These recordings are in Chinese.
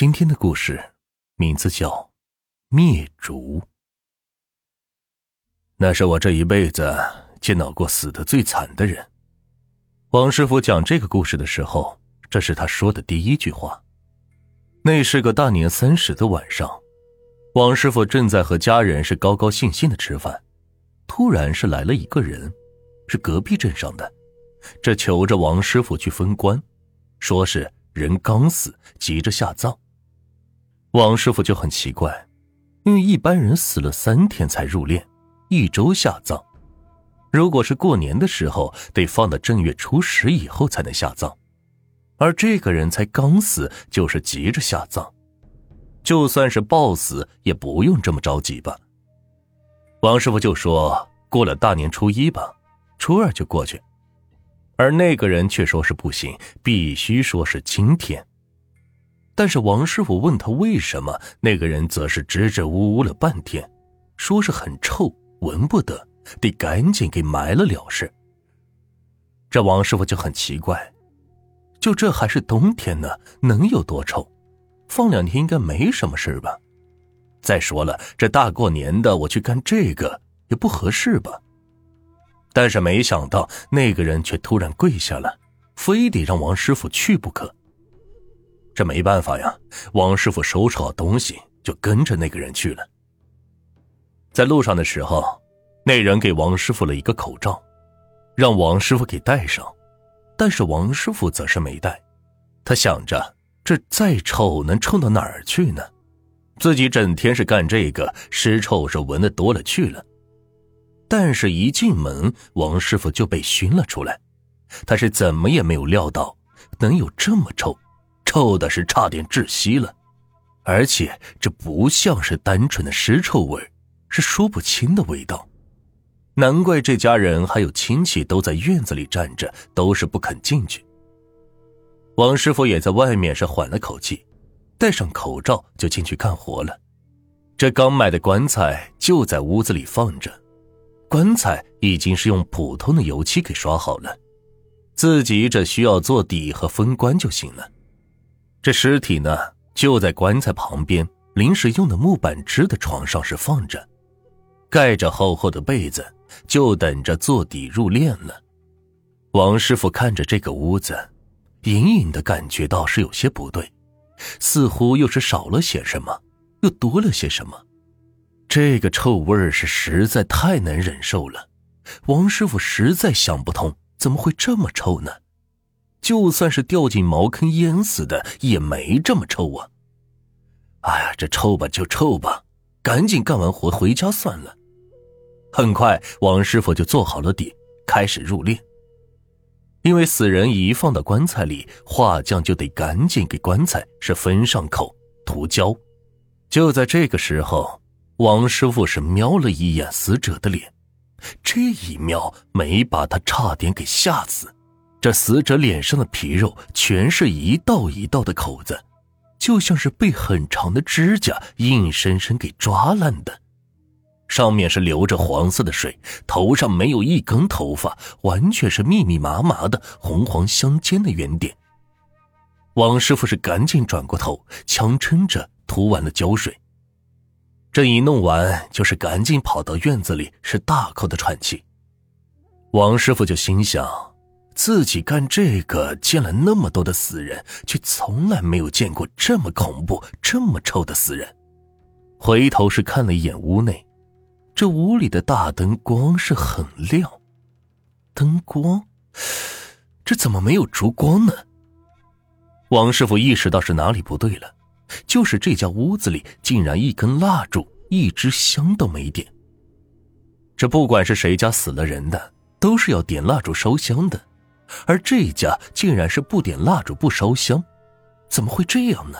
今天的故事名字叫《灭烛》。那是我这一辈子见到过死的最惨的人。王师傅讲这个故事的时候，这是他说的第一句话。那是个大年三十的晚上，王师傅正在和家人是高高兴兴的吃饭，突然是来了一个人，是隔壁镇上的，这求着王师傅去分棺，说是人刚死，急着下葬。王师傅就很奇怪，因为一般人死了三天才入殓，一周下葬。如果是过年的时候，得放到正月初十以后才能下葬，而这个人才刚死，就是急着下葬。就算是暴死，也不用这么着急吧？王师傅就说过了大年初一吧，初二就过去。而那个人却说是不行，必须说是今天。但是王师傅问他为什么，那个人则是支支吾吾了半天，说是很臭，闻不得，得赶紧给埋了了事。这王师傅就很奇怪，就这还是冬天呢，能有多臭？放两天应该没什么事吧？再说了，这大过年的我去干这个也不合适吧？但是没想到那个人却突然跪下了，非得让王师傅去不可。这没办法呀，王师傅收拾好东西就跟着那个人去了。在路上的时候，那人给王师傅了一个口罩，让王师傅给戴上，但是王师傅则是没戴。他想着，这再臭能臭到哪儿去呢？自己整天是干这个，尸臭是闻的多了去了。但是，一进门，王师傅就被熏了出来。他是怎么也没有料到，能有这么臭。臭的是差点窒息了，而且这不像是单纯的尸臭味，是说不清的味道。难怪这家人还有亲戚都在院子里站着，都是不肯进去。王师傅也在外面是缓了口气，戴上口罩就进去干活了。这刚买的棺材就在屋子里放着，棺材已经是用普通的油漆给刷好了，自己这需要做底和封棺就行了。这尸体呢，就在棺材旁边临时用的木板支的床上是放着，盖着厚厚的被子，就等着做底入殓了。王师傅看着这个屋子，隐隐的感觉到是有些不对，似乎又是少了些什么，又多了些什么。这个臭味是实在太难忍受了，王师傅实在想不通，怎么会这么臭呢？就算是掉进茅坑淹死的，也没这么臭啊！哎呀，这臭吧就臭吧，赶紧干完活回家算了。很快，王师傅就做好了底，开始入殓。因为死人一放到棺材里，画匠就得赶紧给棺材是封上口、涂胶。就在这个时候，王师傅是瞄了一眼死者的脸，这一瞄没把他差点给吓死。这死者脸上的皮肉全是一道一道的口子，就像是被很长的指甲硬生生给抓烂的。上面是流着黄色的水，头上没有一根头发，完全是密密麻麻的红黄相间的圆点。王师傅是赶紧转过头，强撑着涂完了胶水。这一弄完，就是赶紧跑到院子里，是大口的喘气。王师傅就心想。自己干这个见了那么多的死人，却从来没有见过这么恐怖、这么臭的死人。回头是看了一眼屋内，这屋里的大灯光是很亮，灯光，这怎么没有烛光呢？王师傅意识到是哪里不对了，就是这家屋子里竟然一根蜡烛、一支香都没点。这不管是谁家死了人的，都是要点蜡烛烧香的。而这一家竟然是不点蜡烛不烧香，怎么会这样呢？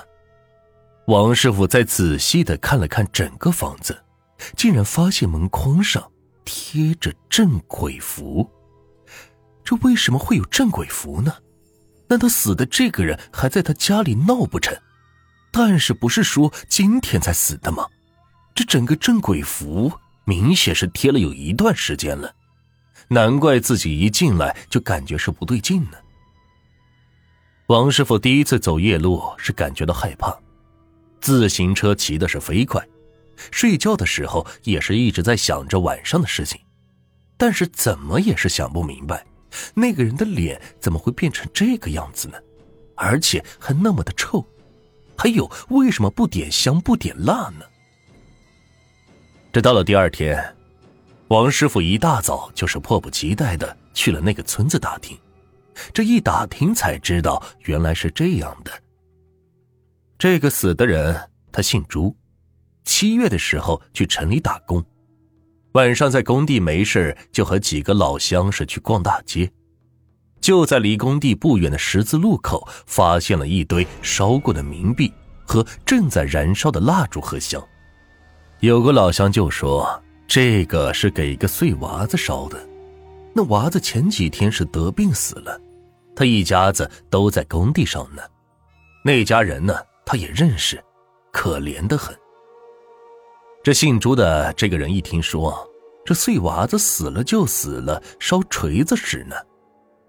王师傅再仔细的看了看整个房子，竟然发现门框上贴着镇鬼符。这为什么会有镇鬼符呢？难道死的这个人还在他家里闹不成？但是不是说今天才死的吗？这整个镇鬼符明显是贴了有一段时间了。难怪自己一进来就感觉是不对劲呢。王师傅第一次走夜路是感觉到害怕，自行车骑的是飞快，睡觉的时候也是一直在想着晚上的事情，但是怎么也是想不明白，那个人的脸怎么会变成这个样子呢？而且还那么的臭，还有为什么不点香不点蜡呢？这到了第二天，王师傅一大早就是迫不及待的去了那个村子打听。这一打听才知道，原来是这样的。这个死的人他姓朱，七月的时候去城里打工，晚上在工地没事就和几个老乡是去逛大街，就在离工地不远的十字路口发现了一堆烧过的冥币和正在燃烧的蜡烛和香。有个老乡就说：“这个是给一个碎娃子烧的，那娃子前几天是得病死了。”他一家子都在工地上呢，那家人呢，他也认识，可怜的很。这姓朱的这个人一听说这碎娃子死了就死了，烧锤子使呢，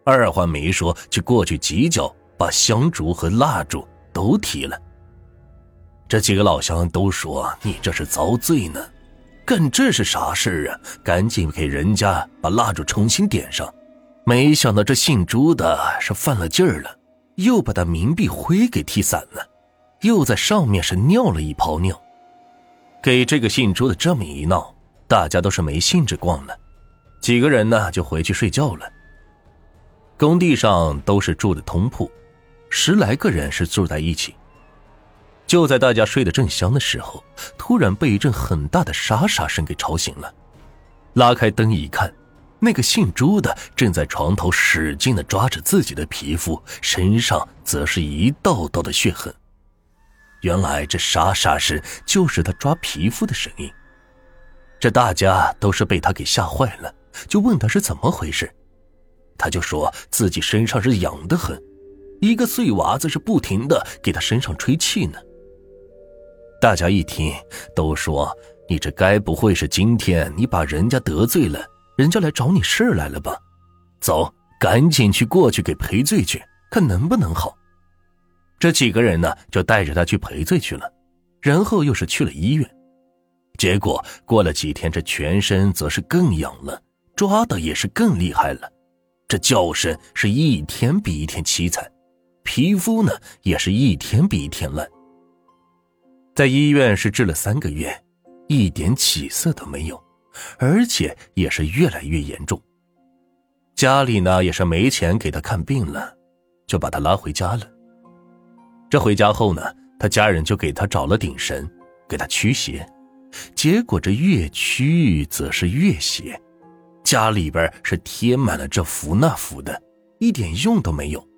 二话没说就过去几脚把香烛和蜡烛都踢了。这几个老乡都说：“你这是遭罪呢，干这是啥事啊？赶紧给人家把蜡烛重新点上。”没想到这姓朱的是犯了劲儿了，又把他冥币灰给踢散了，又在上面是尿了一泡尿。给这个姓朱的这么一闹，大家都是没兴致逛了，几个人呢就回去睡觉了。工地上都是住的通铺，十来个人是住在一起。就在大家睡得正香的时候，突然被一阵很大的沙沙声给吵醒了，拉开灯一看。那个姓朱的正在床头使劲的抓着自己的皮肤，身上则是一道道的血痕。原来这沙沙声就是他抓皮肤的声音。这大家都是被他给吓坏了，就问他是怎么回事。他就说自己身上是痒得很，一个碎娃子是不停的给他身上吹气呢。大家一听，都说你这该不会是今天你把人家得罪了？人家来找你事来了吧？走，赶紧去过去给赔罪去，看能不能好。这几个人呢，就带着他去赔罪去了，然后又是去了医院。结果过了几天，这全身则是更痒了，抓的也是更厉害了，这叫声是一天比一天凄惨，皮肤呢也是一天比一天烂。在医院是治了三个月，一点起色都没有。而且也是越来越严重，家里呢也是没钱给他看病了，就把他拉回家了。这回家后呢，他家人就给他找了顶神，给他驱邪，结果这越驱则是越邪，家里边是贴满了这符那符的，一点用都没有。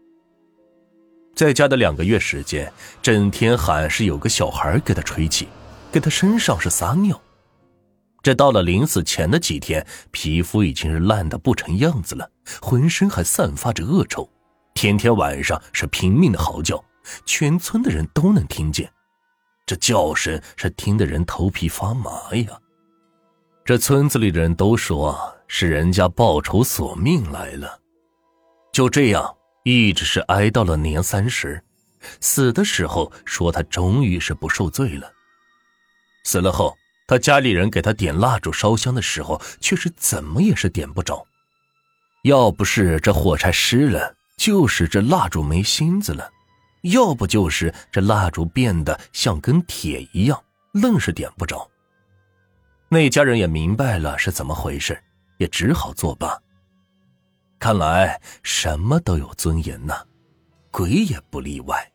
在家的两个月时间，整天喊是有个小孩给他吹气，给他身上是撒尿。这到了临死前的几天，皮肤已经是烂的不成样子了，浑身还散发着恶臭，天天晚上是拼命的嚎叫，全村的人都能听见，这叫声是听得人头皮发麻呀。这村子里的人都说是人家报仇索命来了，就这样一直是挨到了年三十，死的时候说他终于是不受罪了，死了后。他家里人给他点蜡烛烧香的时候，却是怎么也是点不着。要不是这火柴湿了，就是这蜡烛没芯子了，要不就是这蜡烛变得像根铁一样，愣是点不着。那家人也明白了是怎么回事，也只好作罢。看来什么都有尊严呢，鬼也不例外。